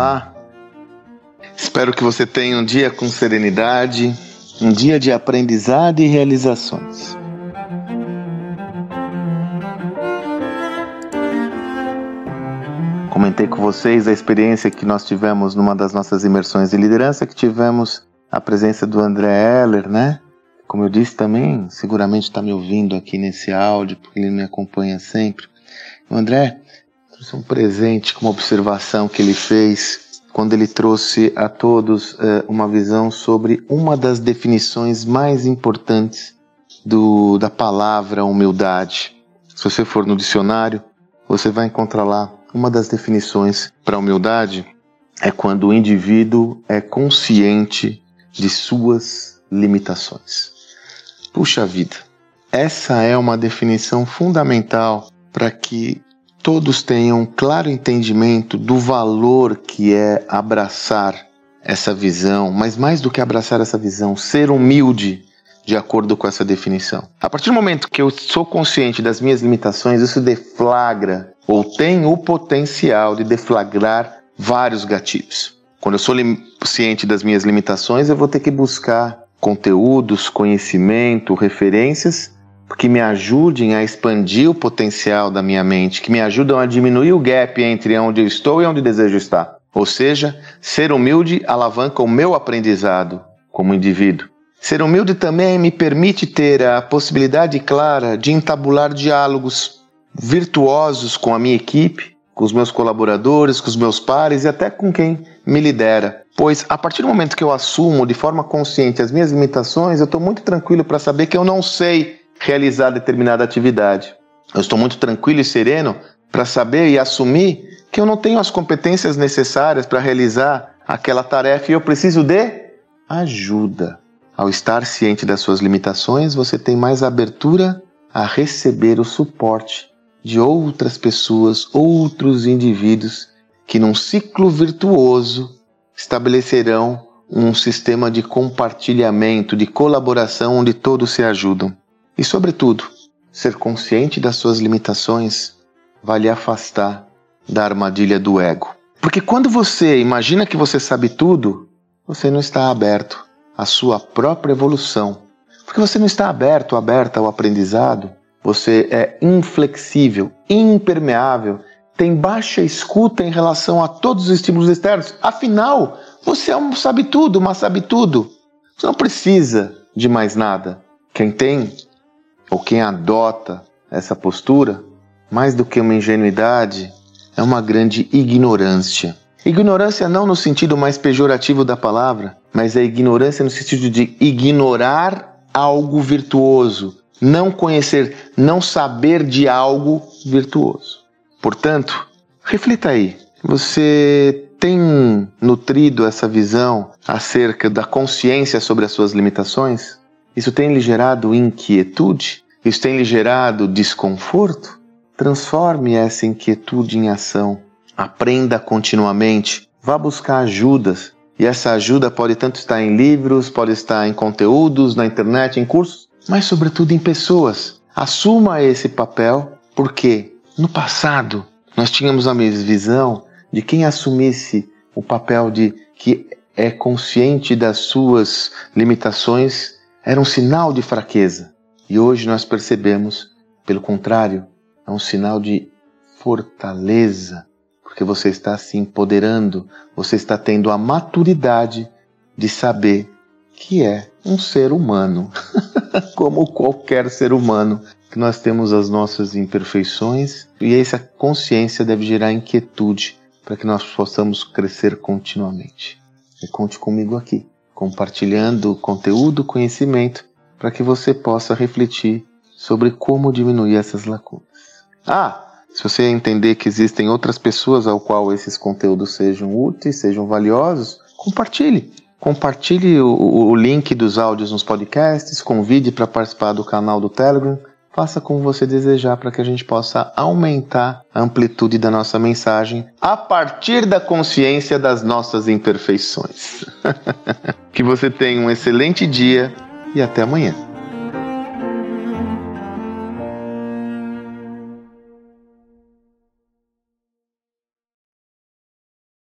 Olá! Espero que você tenha um dia com serenidade, um dia de aprendizado e realizações. Comentei com vocês a experiência que nós tivemos numa das nossas imersões de liderança, que tivemos a presença do André Heller, né? Como eu disse também, seguramente está me ouvindo aqui nesse áudio, porque ele me acompanha sempre. O André um presente com uma observação que ele fez quando ele trouxe a todos uh, uma visão sobre uma das definições mais importantes do, da palavra humildade. Se você for no dicionário, você vai encontrar lá uma das definições para humildade é quando o indivíduo é consciente de suas limitações. Puxa vida, essa é uma definição fundamental para que todos tenham claro entendimento do valor que é abraçar essa visão, mas mais do que abraçar essa visão, ser humilde de acordo com essa definição. A partir do momento que eu sou consciente das minhas limitações, isso deflagra ou tem o potencial de deflagrar vários gatilhos. Quando eu sou ciente das minhas limitações, eu vou ter que buscar conteúdos, conhecimento, referências que me ajudem a expandir o potencial da minha mente, que me ajudam a diminuir o gap entre onde eu estou e onde desejo estar. Ou seja, ser humilde alavanca o meu aprendizado como indivíduo. Ser humilde também me permite ter a possibilidade clara de entabular diálogos virtuosos com a minha equipe, com os meus colaboradores, com os meus pares e até com quem me lidera. Pois a partir do momento que eu assumo de forma consciente as minhas limitações, eu estou muito tranquilo para saber que eu não sei realizar determinada atividade. Eu estou muito tranquilo e sereno para saber e assumir que eu não tenho as competências necessárias para realizar aquela tarefa e eu preciso de ajuda. Ao estar ciente das suas limitações, você tem mais abertura a receber o suporte de outras pessoas, outros indivíduos que, num ciclo virtuoso, estabelecerão um sistema de compartilhamento, de colaboração onde todos se ajudam. E, sobretudo, ser consciente das suas limitações vai lhe afastar da armadilha do ego. Porque quando você imagina que você sabe tudo, você não está aberto à sua própria evolução. Porque você não está aberto, aberta ao aprendizado, você é inflexível, impermeável, tem baixa escuta em relação a todos os estímulos externos. Afinal, você é um sabe tudo, mas sabe tudo. Você não precisa de mais nada. Quem tem ou quem adota essa postura, mais do que uma ingenuidade, é uma grande ignorância. Ignorância não no sentido mais pejorativo da palavra, mas é ignorância no sentido de ignorar algo virtuoso, não conhecer, não saber de algo virtuoso. Portanto, reflita aí. Você tem nutrido essa visão acerca da consciência sobre as suas limitações? Isso tem lhe gerado inquietude? Isso tem lhe gerado desconforto? Transforme essa inquietude em ação. Aprenda continuamente. Vá buscar ajudas. E essa ajuda pode tanto estar em livros, pode estar em conteúdos, na internet, em cursos, mas sobretudo em pessoas. Assuma esse papel, porque no passado nós tínhamos a mesma visão de quem assumisse o papel de que é consciente das suas limitações era um sinal de fraqueza. E hoje nós percebemos, pelo contrário, é um sinal de fortaleza, porque você está se empoderando, você está tendo a maturidade de saber que é um ser humano, como qualquer ser humano, que nós temos as nossas imperfeições. E essa consciência deve gerar inquietude para que nós possamos crescer continuamente. E conte comigo aqui, compartilhando conteúdo, conhecimento, para que você possa refletir sobre como diminuir essas lacunas. Ah, se você entender que existem outras pessoas ao qual esses conteúdos sejam úteis, sejam valiosos, compartilhe. Compartilhe o, o link dos áudios nos podcasts, convide para participar do canal do Telegram. Faça como você desejar para que a gente possa aumentar a amplitude da nossa mensagem a partir da consciência das nossas imperfeições. que você tenha um excelente dia e até amanhã.